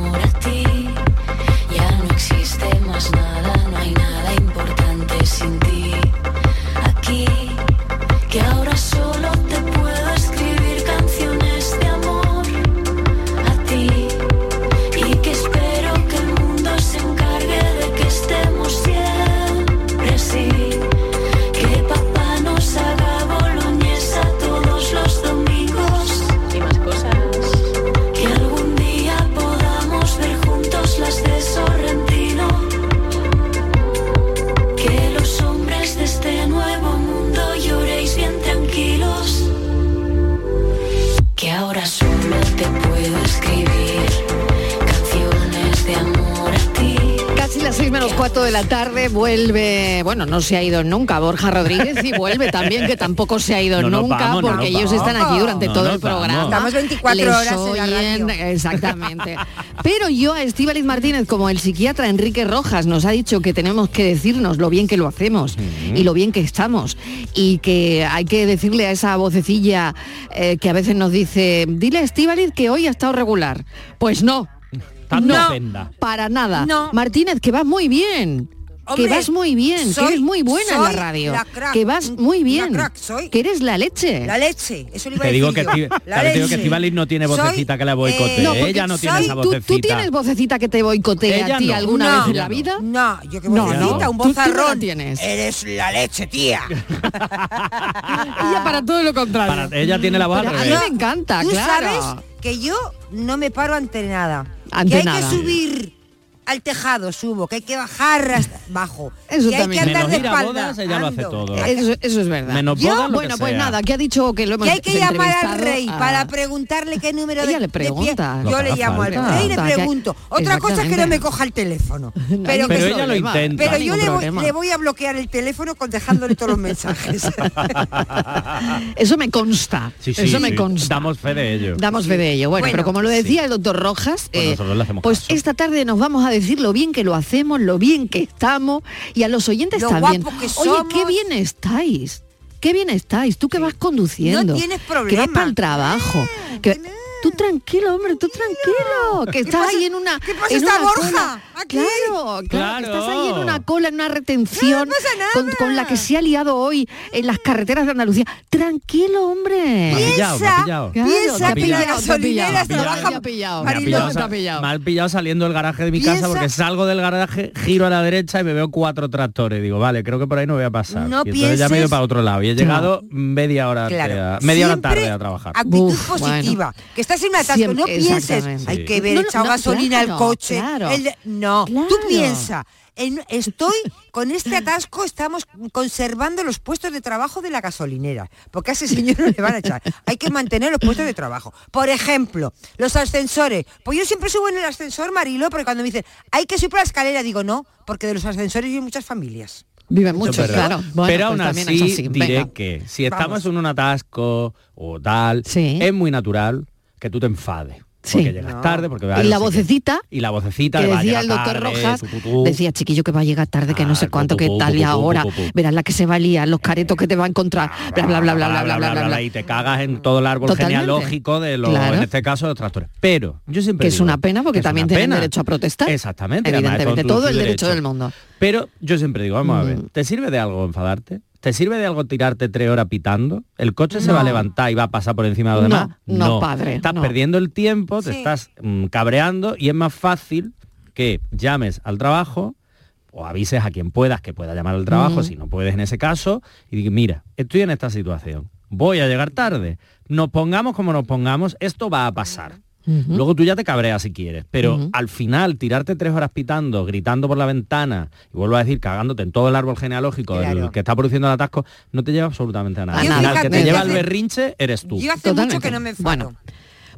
vuelve, bueno, no se ha ido nunca Borja Rodríguez y vuelve también, que tampoco se ha ido [LAUGHS] No nunca, vamos, no porque ellos vamos. están aquí durante No todo el programa. Estamos 24 Les horas en la oyen, radio. Exactamente. Pero yo a Estíbaliz Martínez, como el psiquiatra Enrique Rojas nos ha dicho que tenemos que decirnos lo bien que lo hacemos y lo bien que estamos y que hay que decirle a esa vocecilla eh, que a veces nos dice, dile a Estíbaliz que hoy ha estado regular. Pues no. No, ofenda. para nada. Martínez, que vas muy bien. Que vas muy bien, que eres muy buena en la radio. la crack, que vas muy bien. crack soy. Que eres la leche. La leche, eso lo iba a Te decir digo que, yo. Te digo que leche. Estíbaliz no tiene Soy, vocecita que la boicotee. eh, no, Ella no tiene esa ¿Tú, vocecita. tú tienes vocecita que te boicotea Ella a ti no. alguna No, vez en la vida? No, yo que vocecita, no. un Tú- tú no la bozarrón. tienes. Eres la leche, tía. [LAUGHS] Ella para todo lo contrario. Para- ella tiene la voz al a mí me encanta, Tú claro. sabes que yo no me paro ante nada. Ante que hay nada. que subir al tejado, subo, que hay que bajar hasta abajo. Eso que hay también. que andar Menos de espalda. bodas, ella lo hace ando. todo. Eso, eso es verdad. Menos Yo, bodas, lo bueno, que pues sea. nada, que ha dicho que lo hemos Que hay que llamar al rey a- para preguntarle qué número Ella de, le de pie. pregunta. Yo le llamo al rey y le pregunto. Otra cosa es que no me coja el teléfono. [LAUGHS] No Pero, Pero que- ella lo intenta. pero yo le voy, problema. le voy a bloquear el teléfono con dejándole todos los mensajes. [LAUGHS] Eso me consta. Sí, sí, eso me consta. Damos fe de ello. Damos fe de ello. Bueno, pero como lo decía el doctor Rojas, Pues eh, pues esta tarde nos vamos a decir lo bien que lo hacemos, lo bien que estamos y a los oyentes Lo también. Oye, qué bien estáis. qué bien estáis, tú que vas conduciendo, No tienes que vas para el trabajo, que tú tranquilo, hombre, tú tranquilo, que estás pasa- ahí en una qué pasa en esta una Borja? cola. Aquí. Claro, claro, que Claro. estás ahí en una cola, en una retención con, con la que se ha liado hoy en las carreteras de Andalucía. Tranquilo, hombre. Me ha pillado, me ha pillado. Claro, piensa que pillado, las gasolineras pillado. Me ha pillado, saliendo del garaje de mi casa Piensa- porque salgo del garaje, giro a la derecha y me veo cuatro tractores. Digo, vale, creo que por ahí no voy a pasar. No y entonces ya me he ido para otro lado. Y he llegado media hora, Claro. media hora tarde a trabajar. Actitud Uf, positiva. bueno. Que estás en un atasco. Siempre- no pienses, hay que ver No, no, echado no, gasolina al coche. claro. el de- no, tú Claro. piensa. en- estoy con este atasco, estamos conservando los puestos de trabajo de la gasolinera, porque a ese señor no le van a echar. Hay que mantener los puestos de trabajo. Por ejemplo, los ascensores. Pues yo siempre subo en el ascensor, Marilo, porque cuando me dicen, hay que subir por la escalera, digo, no, porque de los ascensores hay muchas familias. Viven muchos, claro. Bueno, Pero pues aún así, diré Venga. que si estamos Vamos. en un atasco o tal, es muy natural que tú te enfades. Porque Sí. llegas No. tarde, porque Y la vocecita Y la vocecita que de, "Va, decía el doctor tarde, Rojas, tu, tu, tu". decía chiquillo que va a llegar tarde, que no sé cuánto, que tal y ahora, verás la que se va a liar, los caretos que te va a encontrar, bla bla bla bla bla bla bla bla, bla. y te cagas en todo el árbol Totalmente. genealógico de los, Claro. en este caso, de los tractores. Pero yo siempre Que es una pena porque también tienen pena. derecho a protestar. Exactamente. además Evidentemente, todo el derecho del mundo. Pero yo siempre digo, vamos a ver, Mm. ¿te sirve de algo enfadarte? ¿Te sirve de algo tirarte tres horas pitando? ¿El coche se No. va a levantar y va a pasar por encima de los No, demás? no, padre, Estás no. perdiendo el tiempo, te estás mm, cabreando y es más fácil que llames al trabajo o avises a quien puedas que pueda llamar al trabajo, si no puedes en ese caso, y digas, mira, estoy en esta situación, voy a llegar tarde, nos pongamos como nos pongamos, esto va a pasar. Luego tú ya te cabreas si quieres, pero al final tirarte tres horas pitando, gritando por la ventana, y vuelvo a decir, cagándote en todo el árbol genealógico del Claro. que está produciendo el atasco, no te lleva absolutamente a nada. Al nada. final, que te lleva al berrinche eres tú. Yo hace Totalmente. mucho que no me enfado. Bueno,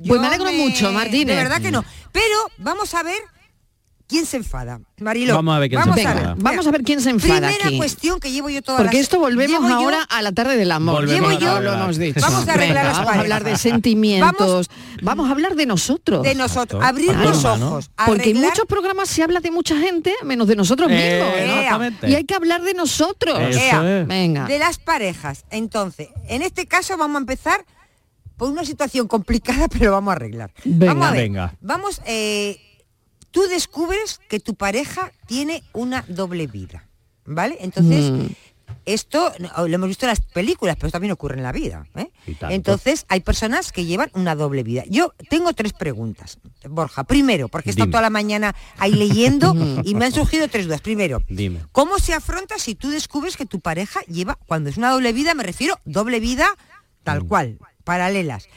Yo pues me alegro mucho, Martínez. De verdad que no. Pero vamos a ver quién se enfada. Marilo. Vamos a ver quién se enfada. A ver. Vamos a ver quién se enfada Primera aquí. cuestión que llevo yo toda Porque esto volvemos llevo yo- ahora a la tarde del amor. Volvemos Llevo yo- lo hemos dicho. Vamos a arreglar Venga, las Vamos a hablar de sentimientos. Vamos, a hablar de nosotros. de nosotros. Abrir Claro. los ojos. Porque en muchos programas se habla de mucha gente, menos de nosotros Eh, mismos. ¿no? exactamente. Y hay que hablar de nosotros. Eso Ea, es. Venga. de las parejas. Entonces, en este caso vamos a empezar por una situación complicada, [LAUGHS] pero lo vamos a arreglar. Venga. vamos a ver. Venga. Vamos, eh, tú descubres que tu pareja tiene una doble vida, ¿vale? Entonces, Mm. esto lo hemos visto en las películas, pero también ocurre en la vida. ¿eh? Entonces, hay personas que llevan una doble vida. Yo tengo tres preguntas, Borja. Primero, porque he estado Dime. toda la mañana ahí leyendo [LAUGHS] y me han surgido tres dudas. Primero, Dime. ¿Cómo se afronta si tú descubres que tu pareja lleva, cuando es una doble vida, me refiero doble vida tal Mm. cual, paralelas?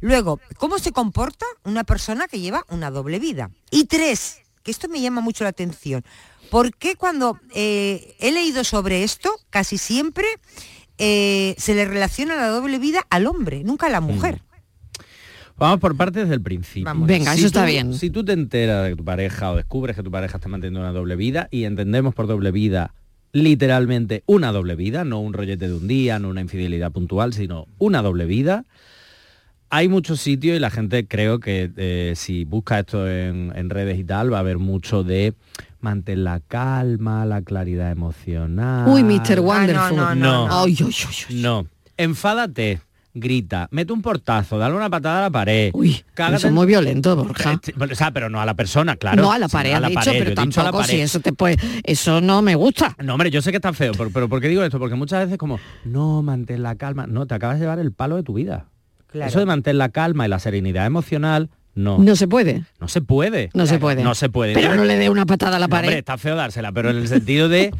Luego, ¿cómo se comporta una persona que lleva una doble vida? Y tres, que esto me llama mucho la atención, ¿por qué cuando eh, he leído sobre esto, casi siempre eh, se le relaciona la doble vida al hombre, nunca a la mujer? Vamos por partes desde el principio. Vamos. Venga, eso está tú- bien. Si tú te enteras de que tu pareja o descubres que tu pareja está manteniendo una doble vida y entendemos por doble vida literalmente una doble vida, no un rollete de un día, no una infidelidad puntual, sino una doble vida, hay muchos sitios y la gente creo que eh, si busca esto en, en redes y tal va a haber mucho de mantener la calma, la claridad emocional. Uy, Mr. Wonderful. Ah, no, no, no, no. Ay, ay, ay, ay. No. Enfádate, grita, mete un portazo, dale una patada a la pared. Uy, cágate eso es muy violento, Borja. Eh, O sea, pero no a la persona, claro. no a la pared, a la dicho, pared, pero a la tampoco si pared. eso te puede, eso no me gusta. No, hombre, yo sé que está feo, pero, pero ¿por qué digo esto? Porque muchas veces como, no, mantén la calma. No, te acabas de llevar el palo de tu vida. Claro. Eso de mantener la calma y la serenidad emocional, no. No se puede. No se puede. No se puede. No se puede. Pero no le dé una patada a la no, pared. hombre, está feo dársela, pero en el sentido de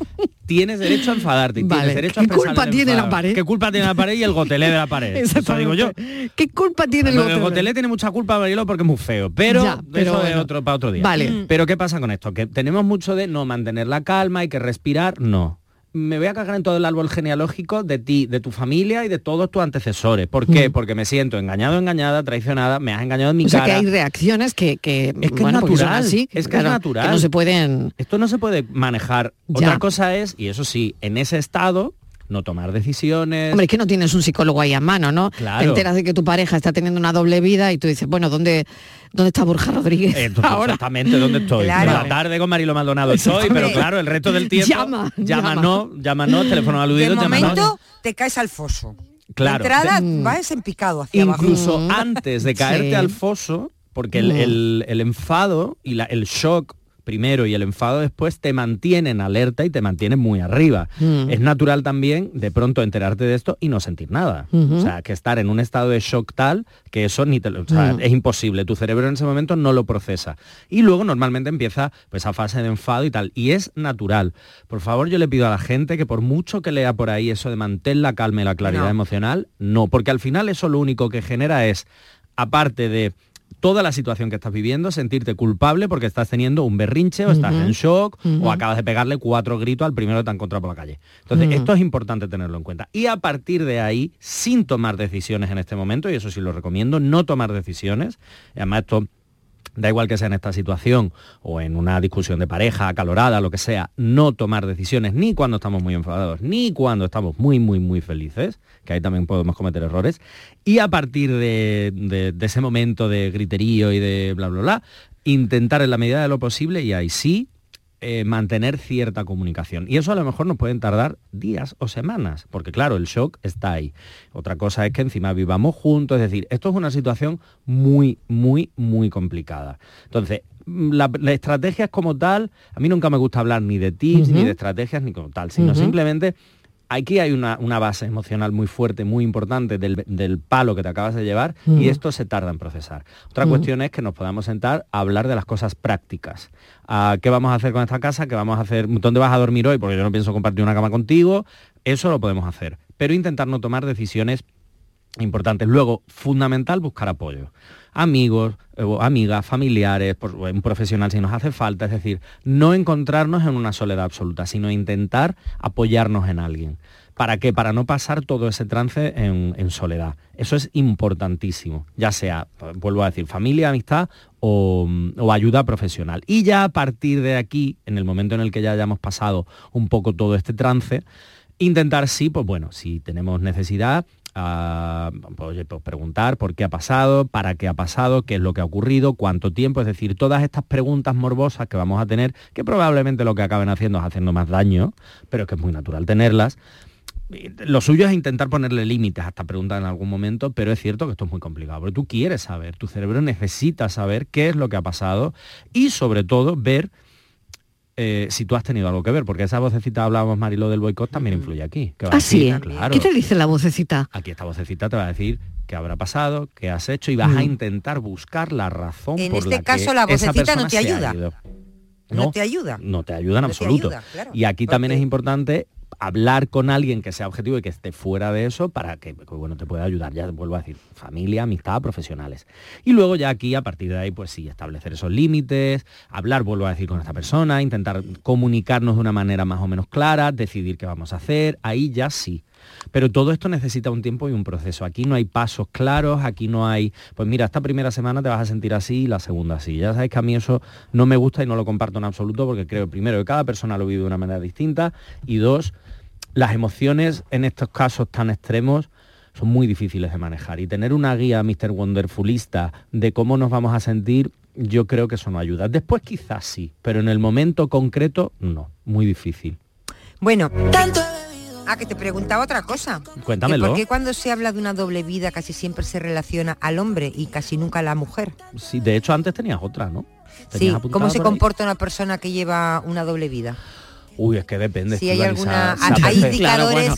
tienes derecho a enfadarte Vale. tienes derecho a ¿Qué culpa tiene la pared? ¿Qué culpa tiene la pared y el gotelé de la pared? Eso digo yo. ¿Qué culpa tiene el Bueno, el gotelé tiene mucha culpa, Marilo, porque es muy feo. Pero, Ya, pero eso es bueno. otro para otro día. Vale. Pero ¿qué pasa con esto? Que tenemos mucho de no mantener la calma, hay que respirar. No. Me voy a cagar en todo el árbol genealógico de ti, de tu familia y de todos tus antecesores. ¿Por qué? Mm. Porque me siento engañado, engañada, traicionada, me has engañado en mi O sea cara. que hay reacciones que, que Es que bueno, es son natural, así, es que claro, es natural. que no se pueden Esto no se puede manejar. Ya. Otra cosa es, y eso sí, en ese estado, no tomar decisiones. Hombre, es que no tienes un psicólogo ahí a mano, ¿no? Claro. Te enteras de que tu pareja está teniendo una doble vida y tú dices, bueno, ¿dónde, dónde está Borja Rodríguez Entonces, ahora? exactamente dónde estoy. Claro. Por la tarde con Marilo Maldonado estoy, pero claro, el resto del tiempo. Llama, llama. Llámanos, llámanos, teléfono De aludido, llámanos. momento te caes al foso. Claro. De entrada De- vas en picado hacia abajo. Incluso antes de caerte Sí. al foso, porque el, Mm. el- el enfado y la- el shock primero y el enfado después te mantienen alerta y te mantienen muy arriba. Mm. Es natural también de pronto enterarte de esto y no sentir nada. O sea, que estar en un estado de shock tal que eso ni te lo- o sea, Mm. es imposible. Tu cerebro en ese momento no lo procesa. Y luego normalmente empieza pues esa fase de enfado y tal. Y es natural. Por favor, yo le pido a la gente que por mucho que lea por ahí eso de mantén la calma y la claridad No. emocional, no, porque al final eso lo único que genera es, aparte de toda la situación que estás viviendo, sentirte culpable porque estás teniendo un berrinche o estás en shock o acabas de pegarle cuatro gritos al primero que te ha encontrado por la calle. Entonces, esto es importante tenerlo en cuenta. Y a partir de ahí, sin tomar decisiones en este momento, y eso sí lo recomiendo, no tomar decisiones, además esto da igual que sea en esta situación o en una discusión de pareja, acalorada, lo que sea, no tomar decisiones ni cuando estamos muy enfadados, ni cuando estamos muy, muy, muy felices, que ahí también podemos cometer errores, y a partir de, de- de ese momento de griterío y de bla, bla, bla, intentar en la medida de lo posible, y ahí sí, eh, mantener cierta comunicación. Y eso a lo mejor nos pueden tardar días o semanas, porque claro, el shock está ahí. Otra cosa es que encima vivamos juntos, es decir, esto es una situación muy, muy, muy complicada. Entonces, mm, la, la estrategia es como tal, a mí nunca me gusta hablar ni de tips, ni de estrategias, ni como tal, sino simplemente aquí hay una, una base emocional muy fuerte, muy importante del, del palo que te acabas de llevar y esto se tarda en procesar. Otra Ujú. cuestión es que nos podamos sentar a hablar de las cosas prácticas. Ah, ¿Qué vamos a hacer con esta casa? ¿Qué vamos a hacer? ¿Dónde vas a dormir hoy? Porque yo no pienso compartir una cama contigo. Eso lo podemos hacer. Pero intentar no tomar decisiones importantes. Luego, fundamental, buscar apoyo. Amigos, eh, amigas, familiares, un profesional si nos hace falta. Es decir, no encontrarnos en una soledad absoluta, sino intentar apoyarnos en alguien. ¿Para qué? Para no pasar todo ese trance en, en soledad. Eso es importantísimo, ya sea, vuelvo a decir, familia, amistad o, o ayuda profesional. Y ya a partir de aquí, en el momento en el que ya hayamos pasado un poco todo este trance, intentar sí, pues bueno, si tenemos necesidad, ah, pues, oye, pues preguntar por qué ha pasado, para qué ha pasado, qué es lo que ha ocurrido, cuánto tiempo, es decir, todas estas preguntas morbosas que vamos a tener, que probablemente lo que acaben haciendo es haciendo más daño, pero es que es muy natural tenerlas. Lo suyo es intentar ponerle límites a esta pregunta en algún momento, pero es cierto que esto es muy complicado, porque tú quieres saber, tu cerebro necesita saber qué es lo que ha pasado y sobre todo ver eh, si tú has tenido algo que ver, porque esa vocecita hablábamos Marilo del boicot también influye aquí. que va a Ah, sí. decir, claro, ¿Qué te dice la vocecita? aquí esta vocecita te va a decir qué habrá pasado, qué has hecho y vas a Mm. intentar buscar la razón En por este la que caso, la vocecita no te ayuda. No te ayuda. No te ayuda en No absoluto. ayuda, claro. Y aquí también es importante hablar con alguien que sea objetivo y que esté fuera de eso para que, bueno, te pueda ayudar. Ya vuelvo a decir, familia, amistad, profesionales. Y luego ya aquí, a partir de ahí, pues sí, establecer esos límites, hablar, vuelvo a decir, con esta persona, intentar comunicarnos de una manera más o menos clara, decidir qué vamos a hacer, ahí ya sí. Pero todo esto necesita un tiempo y un proceso. Aquí no hay pasos claros, aquí no hay, pues mira, esta primera semana te vas a sentir así y la segunda así. Ya sabes que a mí eso no me gusta y no lo comparto en absoluto porque creo, primero, que cada persona lo vive de una manera distinta y dos, las emociones en estos casos tan extremos son muy difíciles de manejar y tener una guía Mr. Wonderfulista de cómo nos vamos a sentir, yo creo que eso no ayuda. Después quizás sí, pero en el momento concreto no, muy difícil. Bueno, Ah, que te preguntaba otra cosa. Cuéntamelo. ¿Por qué cuando se habla de una doble vida casi siempre se relaciona al hombre y casi nunca a la mujer? Sí, de hecho antes tenías otra, ¿no? Sí, ¿Tenías apuntada ¿cómo se comporta una persona que lleva una doble vida? Uy, es que depende. Si hay alguna, hay indicadores,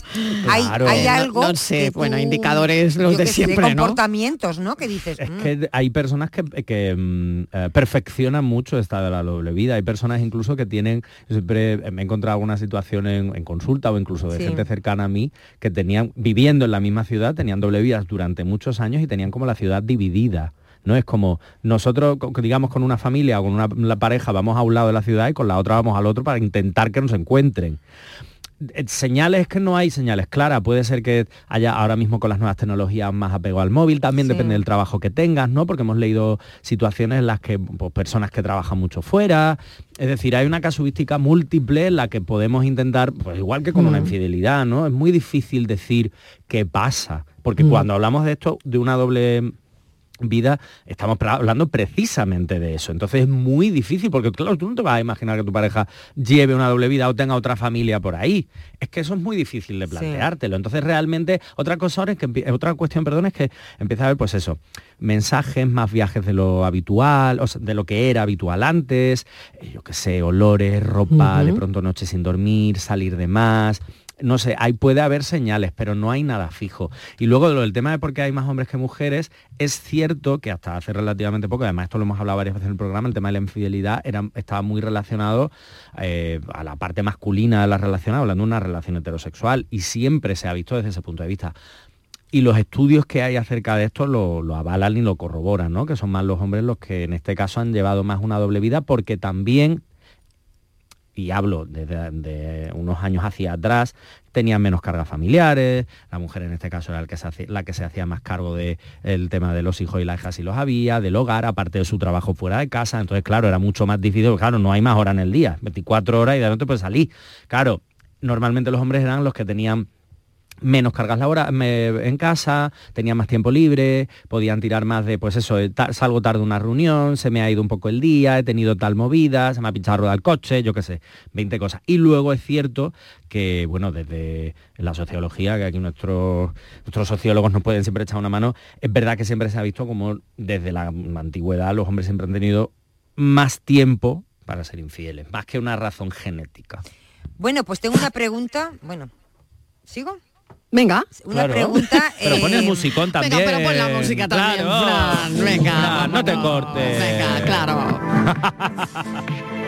hay, algo. no sé, bueno, indicadores los de siempre, comportamientos, ¿no? Que dices. Es mm, que hay personas que, que, mm, eh, perfeccionan mucho esta de la doble vida. Hay personas incluso que tienen, siempre me he encontrado alguna situación en, consulta o incluso de gente cercana a mí que tenían, viviendo en la misma ciudad, tenían doble vidas durante muchos años y tenían como la ciudad dividida. No es como nosotros, digamos, con una familia o con una la pareja vamos a un lado de la ciudad y con la otra vamos al otro para intentar que nos encuentren. eh, señales que no hay señales claras. Puede ser que haya ahora mismo con las nuevas tecnologías más apego al móvil, también Sí. depende del trabajo que tengas, ¿no? Porque hemos leído situaciones en las que pues, personas que trabajan mucho fuera. Es decir, hay una casuística múltiple en la que podemos intentar, pues igual que con una Mm. infidelidad, ¿no? Es muy difícil decir qué pasa. Porque Mm. cuando hablamos de esto, de una doble vida, estamos hablando precisamente de eso. Entonces es muy difícil, porque claro, tú no te vas a imaginar que tu pareja lleve una doble vida o tenga otra familia por ahí. Es que eso es muy difícil de planteártelo. Entonces realmente otra cosa ahora es que otra cuestión, perdón, es que empieza a haber pues eso, mensajes, más viajes de lo habitual, o sea, de lo que era habitual antes, eh, yo qué sé, olores, ropa, de pronto noches sin dormir, salir de más. No sé, ahí puede haber señales, pero no hay nada fijo. Y luego del tema de por qué hay más hombres que mujeres, es cierto que hasta hace relativamente poco, además esto lo hemos hablado varias veces en el programa, el tema de la infidelidad era, estaba muy relacionado eh, a la parte masculina de la relación, hablando de una relación heterosexual, y siempre se ha visto desde ese punto de vista. Y los estudios que hay acerca de esto lo, lo avalan y lo corroboran, ¿no? Que son más los hombres los que en este caso han llevado más una doble vida porque también, y hablo desde de unos años hacia atrás, tenían menos cargas familiares, la mujer en este caso era la que se hacía más cargo del tema de los hijos y las hijas si los había, del hogar, aparte de su trabajo fuera de casa, entonces claro, era mucho más difícil, claro, no hay más horas en el día, 24 horas y de no te puedes salir. Claro, normalmente los hombres eran los que tenían menos cargas laborales en casa, tenían más tiempo libre, podían tirar más de, pues eso, eh, salgo tarde una reunión, se me ha ido un poco el día, he tenido tal movida, se me ha pinchado rueda del coche, yo qué sé, 20 cosas. Y luego es cierto que, bueno, desde la sociología, que aquí nuestros, nuestros sociólogos nos pueden siempre echar una mano, es verdad que siempre se ha visto como desde la antigüedad los hombres siempre han tenido más tiempo para ser infieles, más que una razón genética. Bueno, pues tengo una pregunta. Bueno, ¿sigo? Venga. Una Claro. pregunta. [LAUGHS] Pero pon el eh, musicón también. Venga, pero pon la música también, Claro. Fran. Venga, Fran, no te cortes. Venga, claro. [LAUGHS]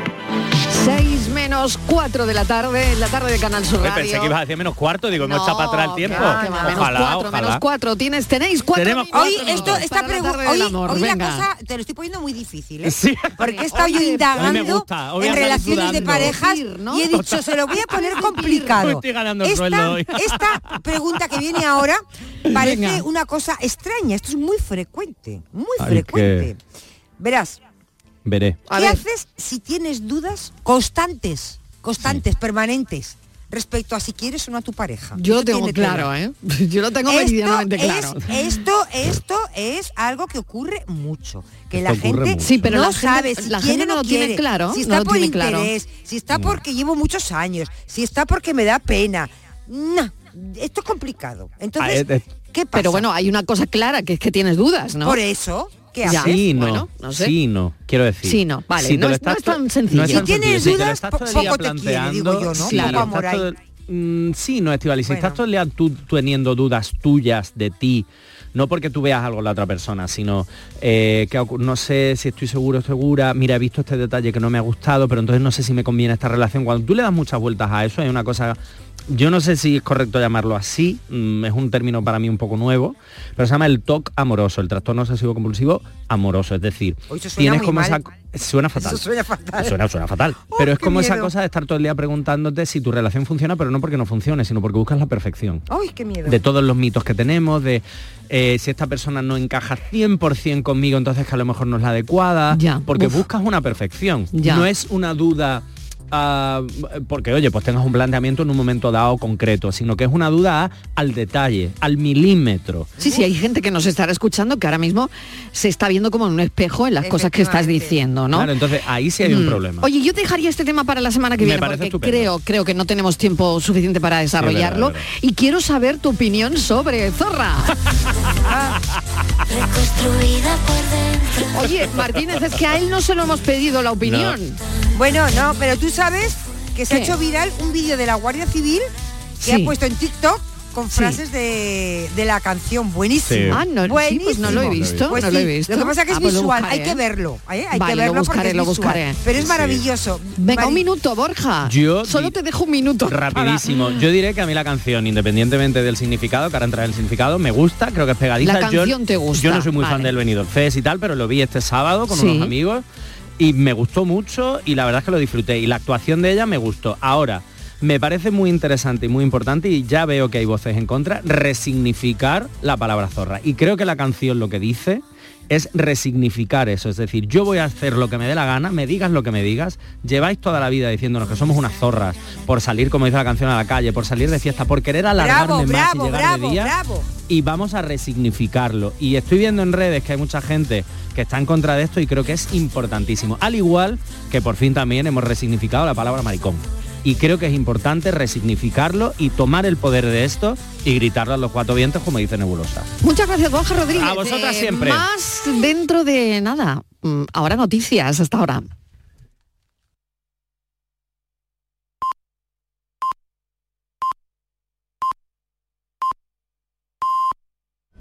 6 menos 4 de la tarde, en la tarde de Canal Sur Radio. pensé que ibas a decir menos cuarto, digo, no, echa para atrás el tiempo. va, menos ojalá, menos cuatro. Tienes, tenéis cuatro Tenemos minutos Hoy esto, esta para la pregunta, hoy, amor. hoy la cosa te lo estoy poniendo muy difícil, ¿eh? Sí. Porque he estado yo indagando gusta, en relaciones de parejas ¿no? y he dicho, se lo voy a poner [LAUGHS] complicado. Estoy ganando esta, sueldo hoy. esta pregunta que viene ahora parece Venga. una cosa extraña. Esto es muy frecuente, muy Ay, frecuente. Verás, Veré. ¿qué ver. haces si tienes dudas constantes, constantes, permanentes, respecto a si quieres o no a tu pareja? Yo lo tengo claro. ¿eh? [LAUGHS] Yo lo tengo Esto meridianamente es- claro. Esto, esto es algo que ocurre mucho. Que Esto la gente. Sí, pero no la gente- sabe si la quiere gente o no no lo tiene quiere, claro, si no está lo por tiene claro. interés, si está porque llevo muchos años, si está porque me da pena. No, esto es complicado. Entonces, Ah, eh, ¿qué pasa? Pero bueno, hay una cosa clara, que es que tienes dudas, ¿no? por eso, ¿qué haces? Sí, no. Bueno, no sé. Sí, no. Quiero decir. Sí, no. Vale, Si no es- no estás es tan sencillo. no es Si tan tienes sencillo. Si te lo dudas, estás poco te quiere, planteando, digo yo, ¿no? si todo- Mm, sí, no, Estivali, si Bueno. estás todo el día tú teniendo dudas tuyas de ti, no porque tú veas algo en la otra persona, sino eh, que no sé si estoy seguro o segura, mira, he visto este detalle que no me ha gustado, pero entonces no sé si me conviene esta relación. Cuando tú le das muchas vueltas a eso, hay una cosa, yo no sé si es correcto llamarlo así, mm, es un término para mí un poco nuevo, pero se llama el TOC amoroso, el trastorno obsesivo compulsivo amoroso, es decir, tienes como mal. esa... Suena fatal. Eso suena fatal. Suena, suena fatal. Oh, pero es como esa cosa de estar todo el día preguntándote si tu relación funciona, pero no porque no funcione, sino porque buscas la perfección. Ay, qué miedo. De todos los mitos que tenemos, de eh, si esta persona no encaja 100% conmigo, entonces que a lo mejor no es la adecuada. Ya, Porque uf. buscas una perfección. Ya. No es una duda... ah, porque oye, pues tengas un planteamiento en un momento dado concreto, sino que es una duda al detalle, al milímetro. Sí, sí, hay gente que nos estará escuchando que ahora mismo se está viendo como en un espejo en las cosas que estás diciendo, ¿no? Claro, entonces ahí sí hay un Mm. problema. Oye, yo dejaría este tema para la semana que Me viene parece porque estupendo. creo, creo que no tenemos tiempo suficiente para desarrollarlo verdad, y quiero saber tu opinión sobre Zorra. [LAUGHS] Reconstruida por dentro. Oye, Martínez, es que a él no se lo hemos pedido la opinión. Bueno, no, pero tú sabes que se ha hecho viral un vídeo de la Guardia Civil que Sí. ha puesto en TikTok con Sí. frases de, de la canción. Buenísimo. Sí. Ah, no, sí, pues no lo he visto, Pues no lo he sí, visto. Lo que pasa es que Ah, es pues lo visual, buscaré, hay que ¿eh? verlo. ¿eh? Hay Vale, que lo verlo buscaré, porque es lo visual. buscaré. Pero es Sí. maravilloso. Venga, Mari- un minuto, Borja. Yo Solo te dejo un minuto. Rapidísimo. Yo diré que a mí la canción, independientemente del significado, que ahora entra en el significado, me gusta, creo que es pegadiza. La Yo- canción te gusta, Yo no soy muy fan del Benidorm Fest y tal, pero lo vi este sábado con Sí. unos amigos y me gustó mucho y la verdad es que lo disfruté. Y la actuación de ella me gustó. Ahora, me parece muy interesante y muy importante y ya veo que hay voces en contra, resignificar la palabra zorra. Y creo que la canción lo que dice es resignificar eso, es decir, yo voy a hacer lo que me dé la gana, me digas lo que me digas, lleváis toda la vida diciéndonos que somos unas zorras por salir, como dice la canción, a la calle, por salir de fiesta, por querer alargarme Bravo, más bravo, y llegar bravo, de día y vamos a resignificarlo. Y estoy viendo en redes que hay mucha gente que está en contra de esto y creo que es importantísimo. Al igual que por fin también hemos resignificado la palabra maricón. Y creo que es importante resignificarlo y tomar el poder de esto y gritarlo a los cuatro vientos como dice Nebulosa. Muchas gracias, Borja Rodríguez. A vosotras Eh, siempre. Más dentro de nada. Mm, Ahora noticias, hasta ahora.